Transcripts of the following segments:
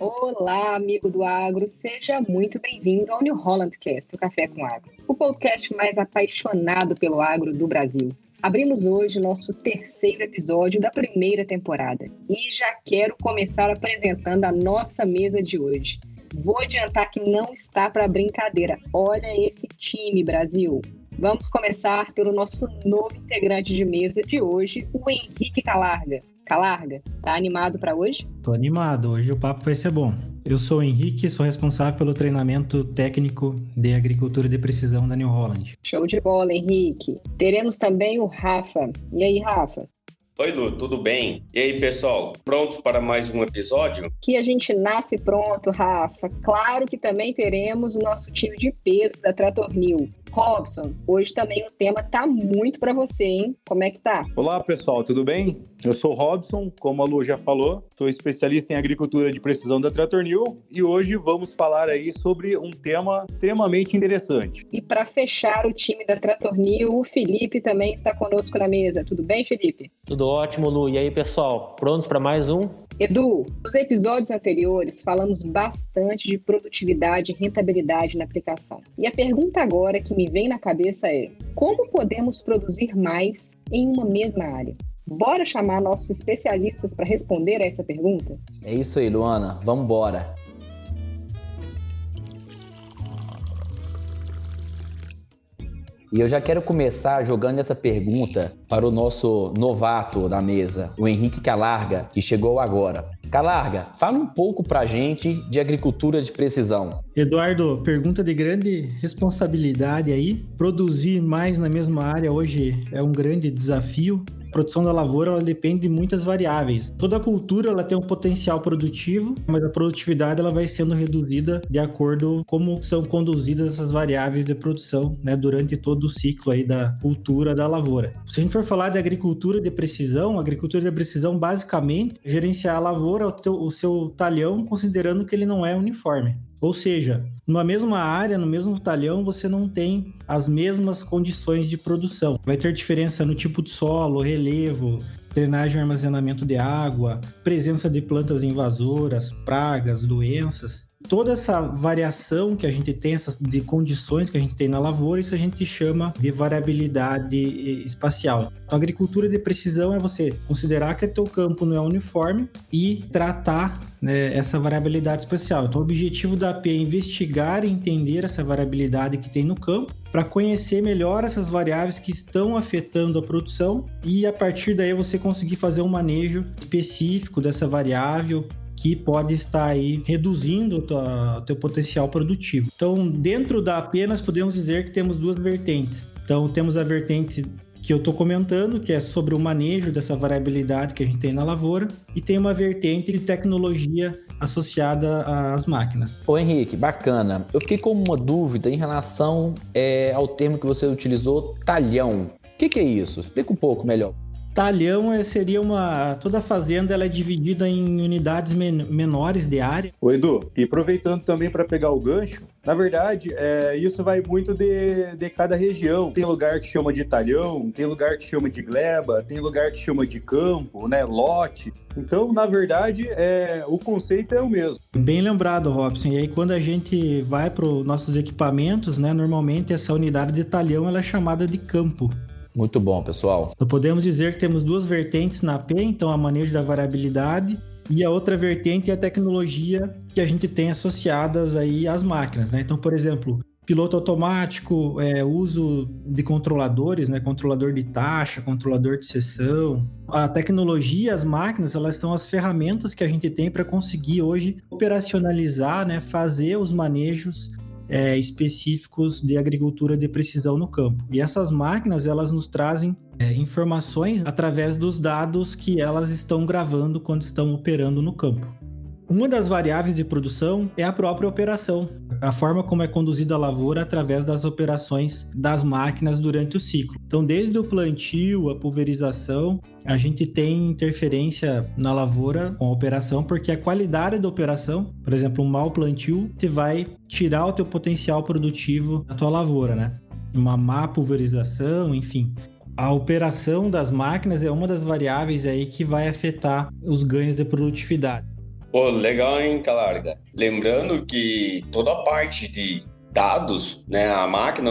Olá, amigo do agro, seja muito bem-vindo ao New Holland Cast, o Café com Agro, o podcast mais apaixonado pelo agro do Brasil. Abrimos hoje nosso terceiro episódio da primeira temporada e já quero começar apresentando a nossa mesa de hoje. Vou adiantar que não está para brincadeira. Olha esse time, Brasil. Vamos começar pelo nosso novo integrante de mesa de hoje, o Henrique Calarga. Calarga, tá animado para hoje? Tô animado, hoje o papo vai ser bom. Eu sou o Henrique, sou responsável pelo treinamento técnico de agricultura de precisão da New Holland. Show de bola, Henrique. Teremos também o Rafa. E aí, Rafa? Oi, Lu, tudo bem? E aí, pessoal, prontos para mais um episódio? Que a gente nasce pronto, Rafa. Claro que também teremos o nosso time de peso da Trator New. Robson, hoje também o tema tá muito para você, hein? Como é que tá? Olá, pessoal, tudo bem? Eu sou o Robson, como a Lu já falou, sou especialista em agricultura de precisão da Trator New e hoje vamos falar aí sobre um tema extremamente interessante. E para fechar o time da Trator New, o Felipe também está conosco na mesa. Tudo bem, Felipe? Tudo ótimo, Lu. E aí, pessoal, prontos para mais um? Edu, nos episódios anteriores falamos bastante de produtividade e rentabilidade na aplicação. E a pergunta agora que me vem na cabeça é: como podemos produzir mais em uma mesma área? Bora chamar nossos especialistas para responder a essa pergunta? É isso aí, Luana. Vamos embora. E eu já quero começar jogando essa pergunta para o nosso novato da mesa, o Henrique Calarga, que chegou agora. Calarga, fala um pouco para a gente de agricultura de precisão. Eduardo, pergunta de grande responsabilidade aí. Produzir mais na mesma área hoje é um grande desafio. A produção da lavoura ela depende de muitas variáveis. Toda cultura ela tem um potencial produtivo, mas a produtividade ela vai sendo reduzida de acordo com como são conduzidas essas variáveis de produção né, durante todo o ciclo aí da cultura da lavoura. Se a gente for falar de agricultura de precisão, agricultura de precisão basicamente é gerenciar a lavoura, o, teu, o seu talhão, considerando que ele não é uniforme. Ou seja, numa mesma área, no mesmo talhão, você não tem as mesmas condições de produção. Vai ter diferença no tipo de solo, relevo, drenagem e armazenamento de água, presença de plantas invasoras, pragas, doenças toda essa variação que a gente tem, essas de condições que a gente tem na lavoura, isso a gente chama de variabilidade espacial. Então, a agricultura de precisão é você considerar que o teu campo não é uniforme e tratar né, essa variabilidade espacial. Então, o objetivo da AP é investigar e entender essa variabilidade que tem no campo para conhecer melhor essas variáveis que estão afetando a produção e a partir daí você conseguir fazer um manejo específico dessa variável que pode estar aí reduzindo o teu potencial produtivo. Então, dentro da apenas podemos dizer que temos duas vertentes. Então, temos a vertente que eu estou comentando, que é sobre o manejo dessa variabilidade que a gente tem na lavoura, e tem uma vertente de tecnologia associada às máquinas. Ô Henrique, bacana. Eu fiquei com uma dúvida em relação é, ao termo que você utilizou, talhão. O que, que é isso? Explica um pouco melhor. Talhão é, seria uma. Toda fazenda ela é dividida em unidades men menores de área. O Edu, e aproveitando também para pegar o gancho, na verdade, é, isso vai muito de, de cada região. Tem lugar que chama de talhão, tem lugar que chama de gleba, tem lugar que chama de campo, né? Lote. Então, na verdade, é, o conceito é o mesmo. Bem lembrado, Robson. E aí, quando a gente vai para os nossos equipamentos, né? Normalmente essa unidade de talhão ela é chamada de campo. Muito bom, pessoal. Então podemos dizer que temos duas vertentes na P, então a manejo da variabilidade e a outra vertente é a tecnologia que a gente tem associadas aí às máquinas, né? Então, por exemplo, piloto automático, é, uso de controladores, né? Controlador de taxa, controlador de sessão. A tecnologia, as máquinas, elas são as ferramentas que a gente tem para conseguir hoje operacionalizar, né? Fazer os manejos é, específicos de agricultura de precisão no campo. E essas máquinas elas nos trazem é, informações através dos dados que elas estão gravando quando estão operando no campo. Uma das variáveis de produção é a própria operação, a forma como é conduzida a lavoura através das operações das máquinas durante o ciclo. Então, desde o plantio, a pulverização, a gente tem interferência na lavoura com a operação, porque a qualidade da operação, por exemplo, um mau plantio, te vai tirar o teu potencial produtivo da tua lavoura, né? Uma má pulverização, enfim. A operação das máquinas é uma das variáveis aí que vai afetar os ganhos de produtividade. Pô, legal, hein, Calarga? Lembrando que toda a parte de dados, né, a máquina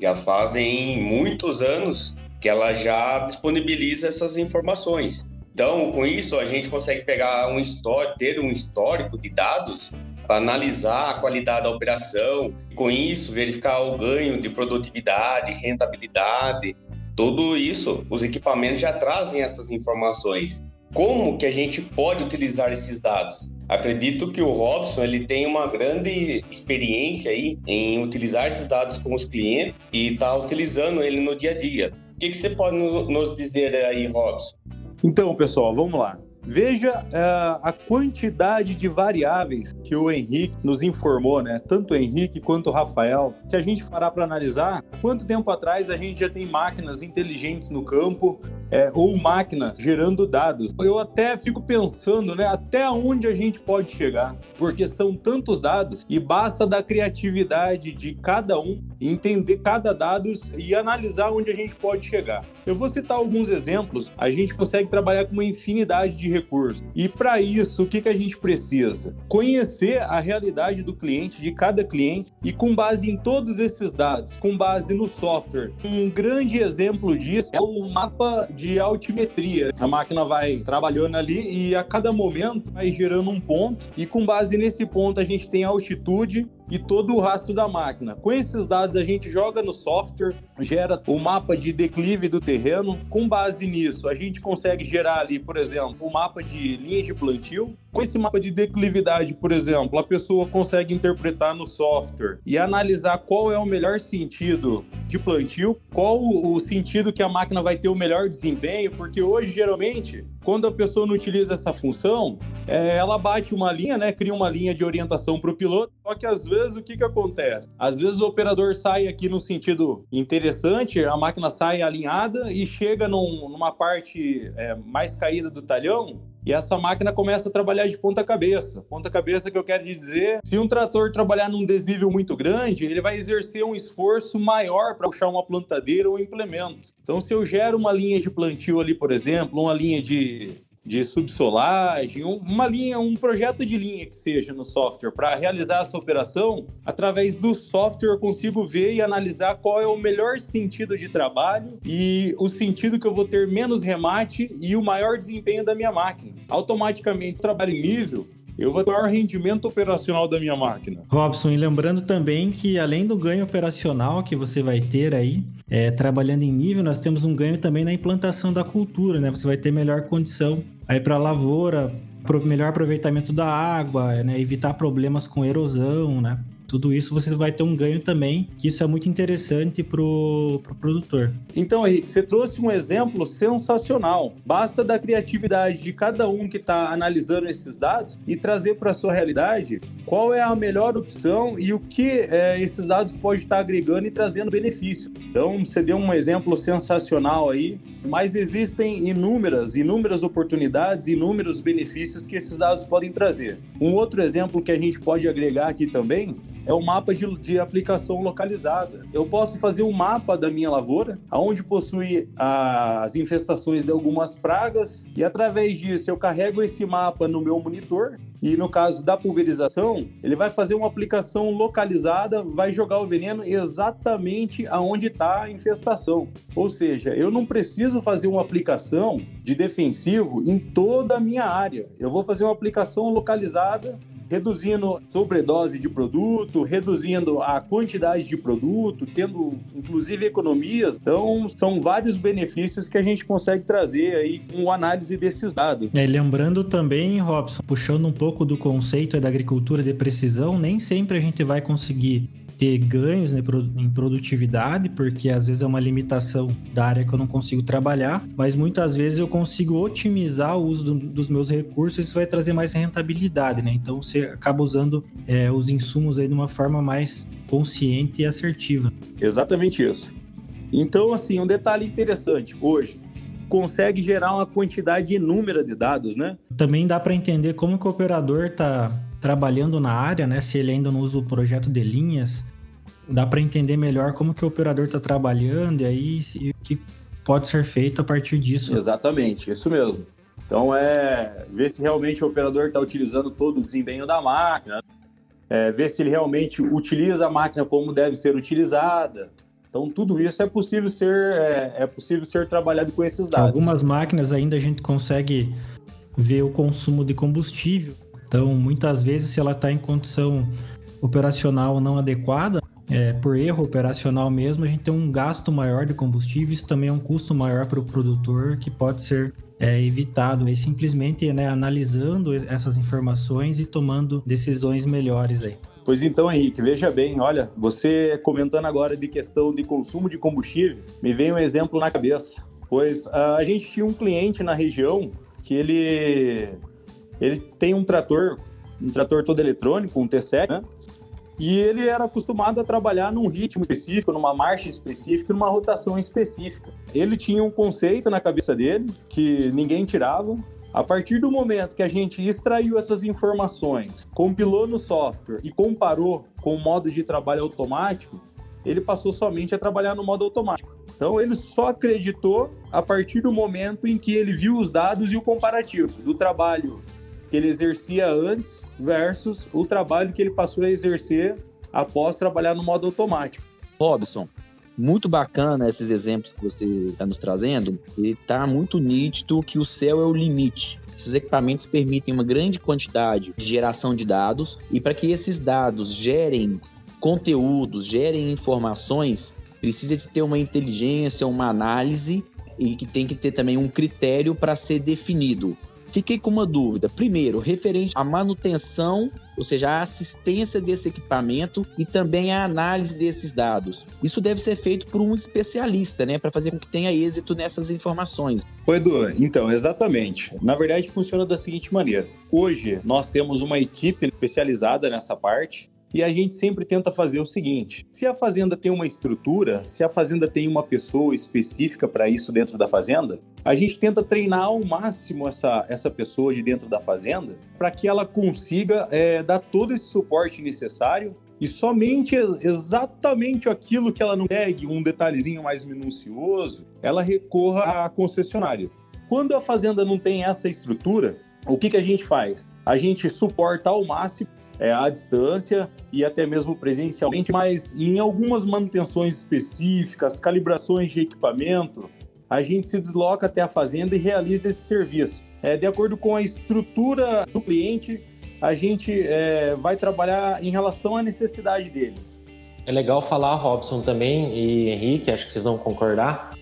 já fazem muitos anos que ela já disponibiliza essas informações. Então, com isso, a gente consegue pegar um histórico, ter um histórico de dados para analisar a qualidade da operação, com isso verificar o ganho de produtividade, rentabilidade, tudo isso, os equipamentos já trazem essas informações. Como que a gente pode utilizar esses dados? Acredito que o Robson ele tem uma grande experiência aí em utilizar esses dados com os clientes e está utilizando ele no dia a dia. O que, que você pode nos dizer aí, Robson? Então, pessoal, vamos lá. Veja uh, a quantidade de variáveis que o Henrique nos informou, né? Tanto o Henrique quanto o Rafael. Se a gente parar para analisar, quanto tempo atrás a gente já tem máquinas inteligentes no campo é, ou máquinas gerando dados? Eu até fico pensando, né? Até onde a gente pode chegar? Porque são tantos dados e basta da criatividade de cada um entender cada dado e analisar onde a gente pode chegar. Eu vou citar alguns exemplos. A gente consegue trabalhar com uma infinidade de recursos. E para isso, o que, que a gente precisa? Conhecer a realidade do cliente, de cada cliente, e com base em todos esses dados, com base no software. Um grande exemplo disso é o mapa de altimetria. A máquina vai trabalhando ali e a cada momento vai gerando um ponto, e com base nesse ponto a gente tem a altitude e todo o rastro da máquina. Com esses dados, a gente joga no software, gera o mapa de declive do terreno. Com base nisso, a gente consegue gerar ali, por exemplo, o um mapa de linhas de plantio. Com esse mapa de declividade, por exemplo, a pessoa consegue interpretar no software e analisar qual é o melhor sentido de plantio, qual o sentido que a máquina vai ter o melhor desempenho, porque hoje, geralmente, quando a pessoa não utiliza essa função, é, ela bate uma linha, né? Cria uma linha de orientação para o piloto. Só que às vezes o que, que acontece? Às vezes o operador sai aqui no sentido interessante, a máquina sai alinhada e chega num, numa parte é, mais caída do talhão e essa máquina começa a trabalhar de ponta cabeça. Ponta cabeça que eu quero dizer, se um trator trabalhar num desnível muito grande, ele vai exercer um esforço maior para puxar uma plantadeira ou implemento. Então, se eu gero uma linha de plantio ali, por exemplo, uma linha de de subsolagem, uma linha, um projeto de linha que seja no software para realizar essa operação, através do software eu consigo ver e analisar qual é o melhor sentido de trabalho e o sentido que eu vou ter menos remate e o maior desempenho da minha máquina. Automaticamente, trabalho em nível, eu vou ter o maior rendimento operacional da minha máquina. Robson, e lembrando também que além do ganho operacional que você vai ter aí, é, trabalhando em nível, nós temos um ganho também na implantação da cultura, né? Você vai ter melhor condição aí para lavoura, melhor aproveitamento da água, né? evitar problemas com erosão, né? Tudo isso você vai ter um ganho também, que isso é muito interessante pro, pro produtor. Então, Henrique, você trouxe um exemplo sensacional. Basta da criatividade de cada um que está analisando esses dados e trazer para sua realidade qual é a melhor opção e o que é, esses dados podem estar agregando e trazendo benefício. Então, você deu um exemplo sensacional aí, mas existem inúmeras, inúmeras oportunidades, inúmeros benefícios que esses dados podem trazer. Um outro exemplo que a gente pode agregar aqui também é o mapa de, de, aplicação localizada. Eu posso fazer um mapa da minha lavoura, onde possui as infestações de algumas pragas, e através disso eu carrego esse mapa no meu monitor. E no caso da pulverização, ele vai fazer uma aplicação localizada, vai jogar o veneno exatamente aonde está a infestação. Ou seja, eu não preciso fazer uma aplicação de defensivo em toda a minha área. Eu vou fazer uma aplicação localizada reduzindo sobredose de produto, reduzindo a quantidade de produto, tendo inclusive economias. Então, são vários benefícios que a gente consegue trazer aí com análise desses dados. É, lembrando também, Robson, puxando um pouco do conceito da agricultura de precisão, nem sempre a gente vai conseguir ter ganhos né, em produtividade, porque às vezes é uma limitação da área que eu não consigo trabalhar, mas muitas vezes eu consigo otimizar o uso do, dos meus recursos e isso vai trazer mais rentabilidade, né? Então você acaba usando é, os insumos aí de uma forma mais consciente e assertiva. Exatamente isso. Então, assim, um detalhe interessante hoje, consegue gerar uma quantidade inúmera de dados, né? Também dá para entender como que o operador está trabalhando na área, né? Se ele ainda não usa o projeto de linhas, dá para entender melhor como que o operador está trabalhando e aí o que pode ser feito a partir disso. Exatamente, isso mesmo. Então, é ver se realmente o operador está utilizando todo o desempenho da máquina, é, ver se ele realmente utiliza a máquina como deve ser utilizada. Então, tudo isso é possível ser, é, é possível ser trabalhado com esses dados. Algumas máquinas ainda a gente consegue ver o consumo de combustível. Então, muitas vezes, se ela está em condição operacional não adequada, é, por erro operacional mesmo, a gente tem um gasto maior de combustível, isso também é um custo maior para o produtor que pode ser é, evitado aí simplesmente né, analisando essas informações e tomando decisões melhores aí. Pois então, Henrique, veja bem, olha, você comentando agora de questão de consumo de combustível, me vem um exemplo na cabeça. Pois uh, a gente tinha um cliente na região que ele ele tem um trator, um trator todo eletrônico, um T7, né? E ele era acostumado a trabalhar num ritmo específico, numa marcha específica, numa rotação específica. Ele tinha um conceito na cabeça dele que ninguém tirava. A partir do momento que a gente extraiu essas informações, compilou no software e comparou com o modo de trabalho automático, ele passou somente a trabalhar no modo automático. Então ele só acreditou a partir do momento em que ele viu os dados e o comparativo do trabalho que ele exercia antes versus o trabalho que ele passou a exercer após trabalhar no modo automático. Robson, muito bacana esses exemplos que você está nos trazendo e está muito nítido que o céu é o limite. Esses equipamentos permitem uma grande quantidade de geração de dados e para que esses dados gerem conteúdos, gerem informações, precisa de ter uma inteligência, uma análise e que tem que ter também um critério para ser definido. Fiquei com uma dúvida. Primeiro, referente à manutenção, ou seja, a assistência desse equipamento e também a análise desses dados. Isso deve ser feito por um especialista, né, para fazer com que tenha êxito nessas informações. Oi, Edu, então, exatamente. Na verdade, funciona da seguinte maneira. Hoje, nós temos uma equipe especializada nessa parte e a gente sempre tenta fazer o seguinte: se a fazenda tem uma estrutura, se a fazenda tem uma pessoa específica para isso dentro da fazenda, a gente tenta treinar ao máximo essa, essa pessoa de dentro da fazenda para que ela consiga é, dar todo esse suporte necessário e somente exatamente aquilo que ela não segue, um detalhezinho mais minucioso, ela recorra à concessionária. Quando a fazenda não tem essa estrutura, o que, que a gente faz? A gente suporta ao máximo é, à distância e até mesmo presencialmente, mas em algumas manutenções específicas, calibrações de equipamento, a gente se desloca até a fazenda e realiza esse serviço. É, de acordo com a estrutura do cliente, a gente é, vai trabalhar em relação à necessidade dele. É legal falar, Robson, também, e Henrique, acho que vocês vão concordar.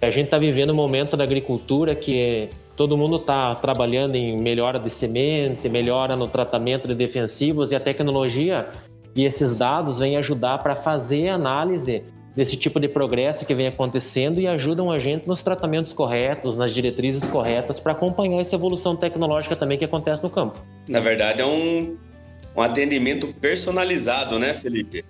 A gente está vivendo um momento da agricultura que é Todo mundo está trabalhando em melhora de semente, melhora no tratamento de defensivos e a tecnologia e esses dados vêm ajudar para fazer análise desse tipo de progresso que vem acontecendo e ajudam a gente nos tratamentos corretos, nas diretrizes corretas para acompanhar essa evolução tecnológica também que acontece no campo. Na verdade, é um, um atendimento personalizado, né, Felipe?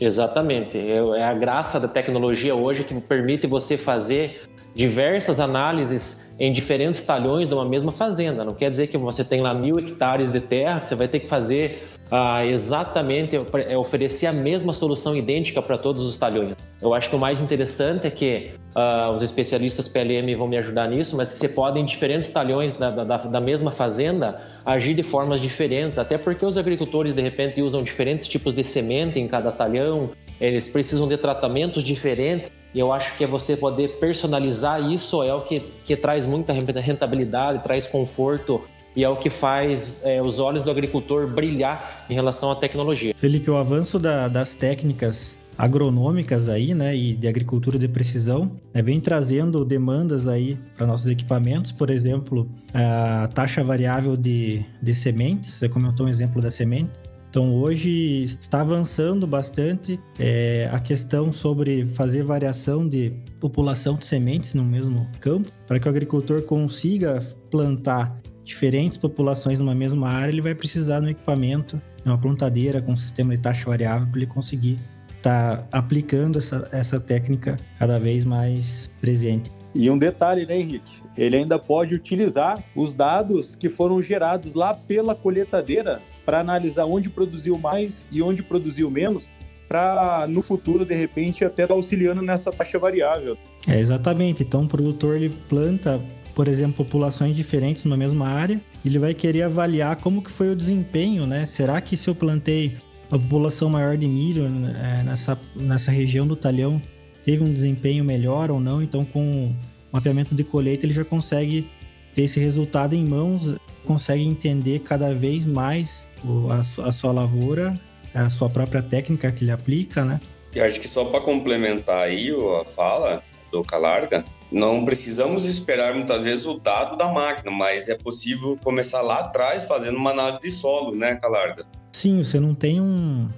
Exatamente. É, é a graça da tecnologia hoje que permite você fazer diversas análises em diferentes talhões de uma mesma fazenda. Não quer dizer que você tem lá mil hectares de terra, que você vai ter que fazer ah, exatamente, é, oferecer a mesma solução idêntica para todos os talhões. Eu acho que o mais interessante é que ah, os especialistas PLM vão me ajudar nisso, mas que você pode, em diferentes talhões da, da, da mesma fazenda, agir de formas diferentes, até porque os agricultores, de repente, usam diferentes tipos de semente em cada talhão, eles precisam de tratamentos diferentes. E eu acho que é você poder personalizar isso é o que, que traz muita rentabilidade, traz conforto e é o que faz é, os olhos do agricultor brilhar em relação à tecnologia. Felipe, o avanço da, das técnicas agronômicas aí, né, e de agricultura de precisão, né, vem trazendo demandas aí para nossos equipamentos, por exemplo, a taxa variável de, de sementes, você comentou um exemplo da semente, então hoje está avançando bastante é, a questão sobre fazer variação de população de sementes no mesmo campo, para que o agricultor consiga plantar diferentes populações numa mesma área, ele vai precisar de um equipamento, uma plantadeira com um sistema de taxa variável para ele conseguir estar tá aplicando essa, essa técnica cada vez mais presente. E um detalhe, né, Henrique? Ele ainda pode utilizar os dados que foram gerados lá pela colheitadeira para analisar onde produziu mais e onde produziu menos, para no futuro, de repente, até estar tá auxiliando nessa taxa variável. É, exatamente. Então, o produtor ele planta por exemplo, populações diferentes numa mesma área, ele vai querer avaliar como que foi o desempenho, né? Será que se eu plantei a população maior de milho é, nessa, nessa região do talhão teve um desempenho melhor ou não? Então, com mapeamento de colheita, ele já consegue ter esse resultado em mãos, consegue entender cada vez mais a, a sua lavoura, a sua própria técnica que ele aplica, né? E acho que só para complementar aí a fala do Calarga, não precisamos esperar muitas vezes o dado da máquina, mas é possível começar lá atrás fazendo uma análise de solo, né, Calarga? Sim, você não tem um,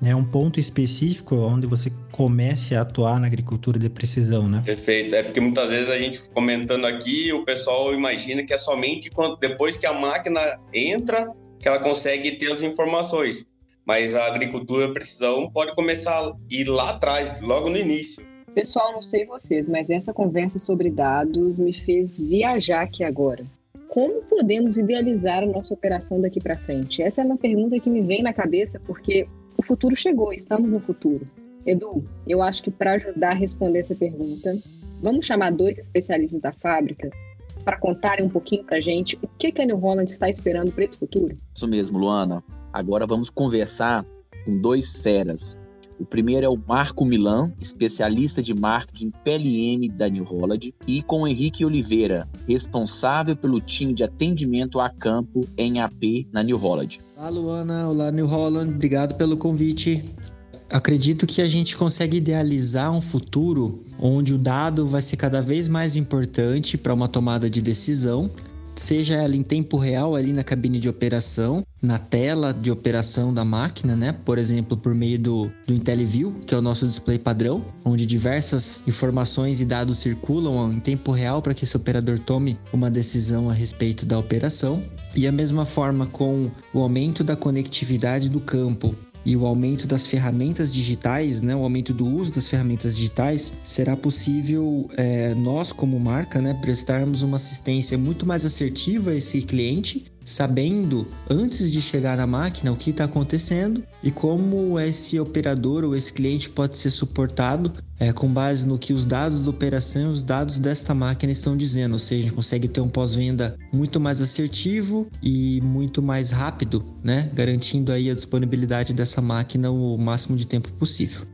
né, um ponto específico onde você comece a atuar na agricultura de precisão, né? Perfeito. É porque muitas vezes a gente comentando aqui, o pessoal imagina que é somente quando, depois que a máquina entra que ela consegue ter as informações. Mas a agricultura precisão pode começar a ir lá atrás, logo no início. Pessoal, não sei vocês, mas essa conversa sobre dados me fez viajar aqui agora. Como podemos idealizar a nossa operação daqui para frente? Essa é uma pergunta que me vem na cabeça porque o futuro chegou, estamos no futuro. Edu, eu acho que para ajudar a responder essa pergunta, vamos chamar dois especialistas da fábrica para contarem um pouquinho para a gente o que, que a New Holland está esperando para esse futuro? Isso mesmo, Luana. Agora vamos conversar com dois feras. O primeiro é o Marco Milan, especialista de marketing PLM da New Holland, e com o Henrique Oliveira, responsável pelo time de atendimento a campo em AP na New Holland. Olá, Luana. Olá, New Holland. Obrigado pelo convite. Acredito que a gente consegue idealizar um futuro onde o dado vai ser cada vez mais importante para uma tomada de decisão, seja ela em tempo real ali na cabine de operação, na tela de operação da máquina, né? Por exemplo, por meio do, do IntelliView, que é o nosso display padrão, onde diversas informações e dados circulam em tempo real para que esse operador tome uma decisão a respeito da operação. E a mesma forma com o aumento da conectividade do campo, e o aumento das ferramentas digitais, né, o aumento do uso das ferramentas digitais, será possível é, nós, como marca, né, prestarmos uma assistência muito mais assertiva a esse cliente sabendo antes de chegar na máquina o que está acontecendo e como esse operador ou esse cliente pode ser suportado é, com base no que os dados da operação e os dados desta máquina estão dizendo, ou seja, consegue ter um pós-venda muito mais assertivo e muito mais rápido, né? garantindo aí a disponibilidade dessa máquina o máximo de tempo possível.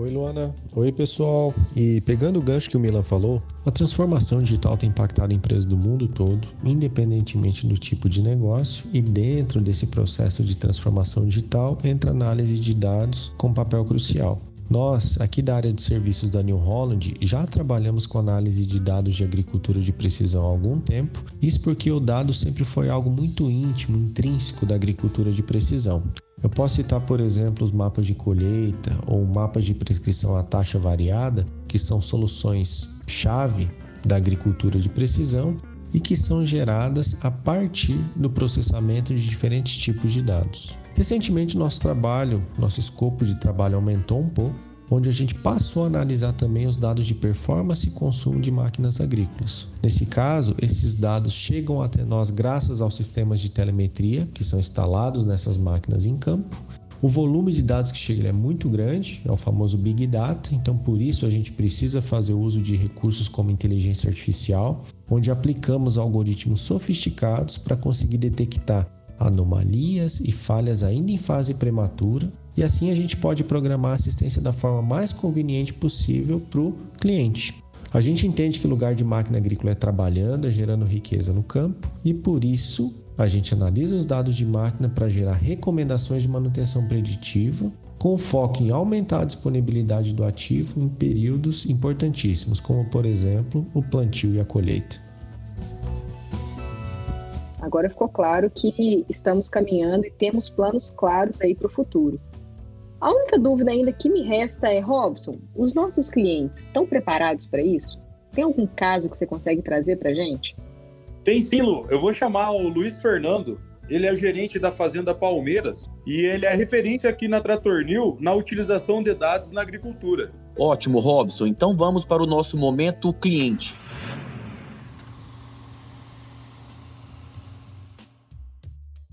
Oi, Luana. Oi, pessoal. E pegando o gancho que o Milan falou, a transformação digital tem impactado empresas do mundo todo, independentemente do tipo de negócio, e dentro desse processo de transformação digital entra a análise de dados com papel crucial. Nós, aqui da área de serviços da New Holland, já trabalhamos com análise de dados de agricultura de precisão há algum tempo, isso porque o dado sempre foi algo muito íntimo, intrínseco da agricultura de precisão. Eu posso citar, por exemplo, os mapas de colheita ou mapas de prescrição à taxa variada, que são soluções chave da agricultura de precisão e que são geradas a partir do processamento de diferentes tipos de dados. Recentemente, nosso trabalho, nosso escopo de trabalho aumentou um pouco onde a gente passou a analisar também os dados de performance e consumo de máquinas agrícolas. Nesse caso, esses dados chegam até nós graças aos sistemas de telemetria que são instalados nessas máquinas em campo. O volume de dados que chega é muito grande, é o famoso Big Data, então por isso a gente precisa fazer uso de recursos como inteligência artificial, onde aplicamos algoritmos sofisticados para conseguir detectar anomalias e falhas ainda em fase prematura e assim a gente pode programar a assistência da forma mais conveniente possível para o cliente. A gente entende que o lugar de máquina agrícola é trabalhando, é gerando riqueza no campo e por isso a gente analisa os dados de máquina para gerar recomendações de manutenção preditiva com foco em aumentar a disponibilidade do ativo em períodos importantíssimos, como por exemplo o plantio e a colheita. Agora ficou claro que estamos caminhando e temos planos claros aí para o futuro. A única dúvida ainda que me resta é, Robson, os nossos clientes estão preparados para isso? Tem algum caso que você consegue trazer para gente? Tem sim, Lu. Eu vou chamar o Luiz Fernando. Ele é o gerente da Fazenda Palmeiras e ele é referência aqui na Tratornil na utilização de dados na agricultura. Ótimo, Robson. Então vamos para o nosso momento cliente.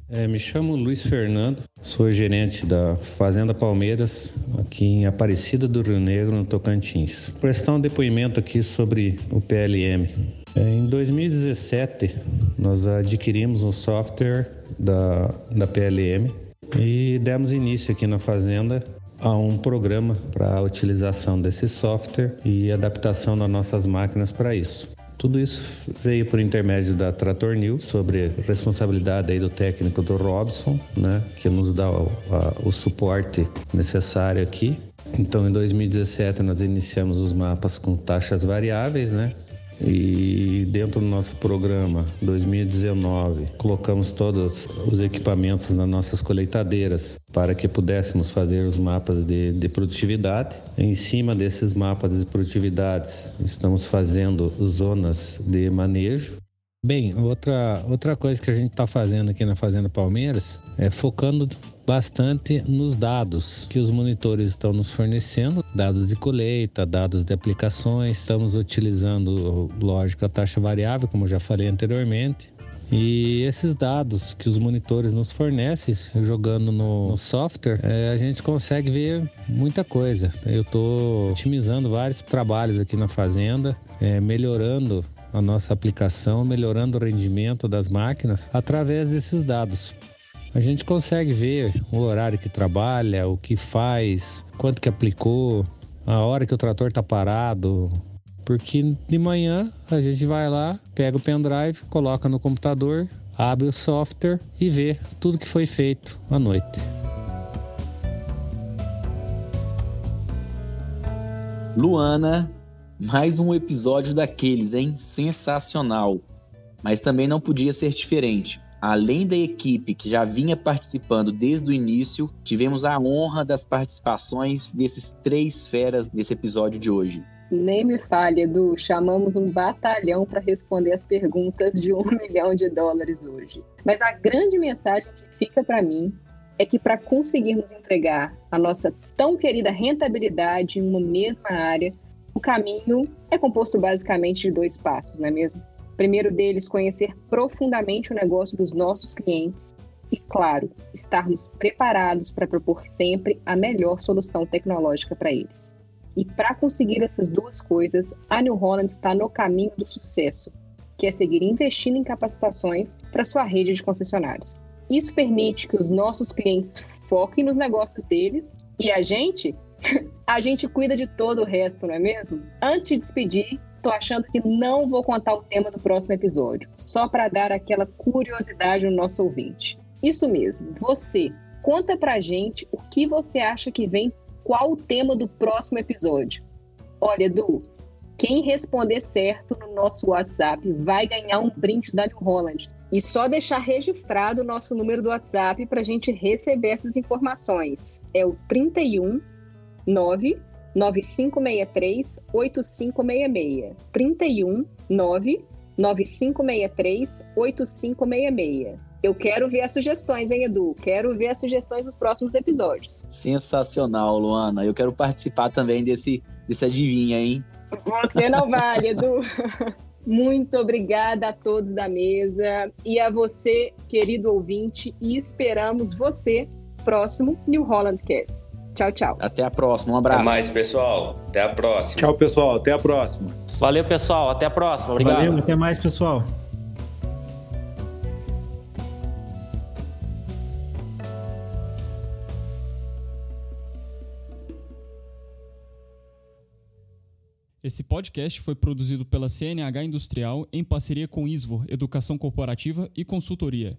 É, me chamo Luiz Fernando, sou gerente da Fazenda Palmeiras, aqui em Aparecida do Rio Negro, no Tocantins. Vou prestar um depoimento aqui sobre o PLM. É, em 2017, nós adquirimos um software da, da PLM e demos início aqui na fazenda a um programa para a utilização desse software e adaptação das nossas máquinas para isso. Tudo isso veio por intermédio da Trator News, sobre responsabilidade aí do técnico do Robson, né, que nos dá o, a, o suporte necessário aqui. Então, em 2017, nós iniciamos os mapas com taxas variáveis, né? E dentro do nosso programa 2019, colocamos todos os equipamentos nas nossas colheitadeiras para que pudéssemos fazer os mapas de, de produtividade. Em cima desses mapas de produtividade, estamos fazendo zonas de manejo Bem, outra, outra coisa que a gente está fazendo aqui na Fazenda Palmeiras é focando bastante nos dados que os monitores estão nos fornecendo, dados de colheita, dados de aplicações. Estamos utilizando, lógico, a taxa variável, como já falei anteriormente. E esses dados que os monitores nos fornecem, jogando no, no software, é, a gente consegue ver muita coisa. Eu estou otimizando vários trabalhos aqui na fazenda, é, melhorando a nossa aplicação, melhorando o rendimento das máquinas através desses dados. A gente consegue ver o horário que trabalha, o que faz, quanto que aplicou, a hora que o trator está parado. Porque de manhã a gente vai lá, pega o pendrive, coloca no computador, abre o software e vê tudo que foi feito à noite. Luana mais um episódio daqueles, hein? Sensacional. Mas também não podia ser diferente. Além da equipe que já vinha participando desde o início, tivemos a honra das participações desses três feras nesse episódio de hoje. Nem me fale, Edu. Chamamos um batalhão para responder as perguntas de um milhão de dólares hoje. Mas a grande mensagem que fica para mim é que para conseguirmos entregar a nossa tão querida rentabilidade em uma mesma área, o caminho é composto basicamente de dois passos, não é mesmo? Primeiro deles, conhecer profundamente o negócio dos nossos clientes e, claro, estarmos preparados para propor sempre a melhor solução tecnológica para eles. E para conseguir essas duas coisas, a New Holland está no caminho do sucesso, que é seguir investindo em capacitações para sua rede de concessionários. Isso permite que os nossos clientes foquem nos negócios deles e a gente a gente cuida de todo o resto, não é mesmo? Antes de despedir, tô achando que não vou contar o tema do próximo episódio, só para dar aquela curiosidade no nosso ouvinte. Isso mesmo, você, conta pra gente o que você acha que vem, qual o tema do próximo episódio. Olha, Edu, quem responder certo no nosso WhatsApp vai ganhar um brinde da New Holland. E só deixar registrado o nosso número do WhatsApp para a gente receber essas informações. É o 31 9 9563 8566. 31 9 9563 8566. Eu quero ver as sugestões, hein, Edu? Quero ver as sugestões dos próximos episódios. Sensacional, Luana. Eu quero participar também desse, desse adivinha, hein? Você não vale, Edu. Muito obrigada a todos da mesa e a você, querido ouvinte, e esperamos você próximo New Holland Cast. Tchau, tchau. Até a próxima. Um abraço. Até mais, pessoal. Até a próxima. Tchau, pessoal. Até a próxima. Valeu, pessoal. Até a próxima. Obrigado. Valeu, até mais, pessoal. Esse podcast foi produzido pela CNH Industrial em parceria com Isvor Educação Corporativa e Consultoria.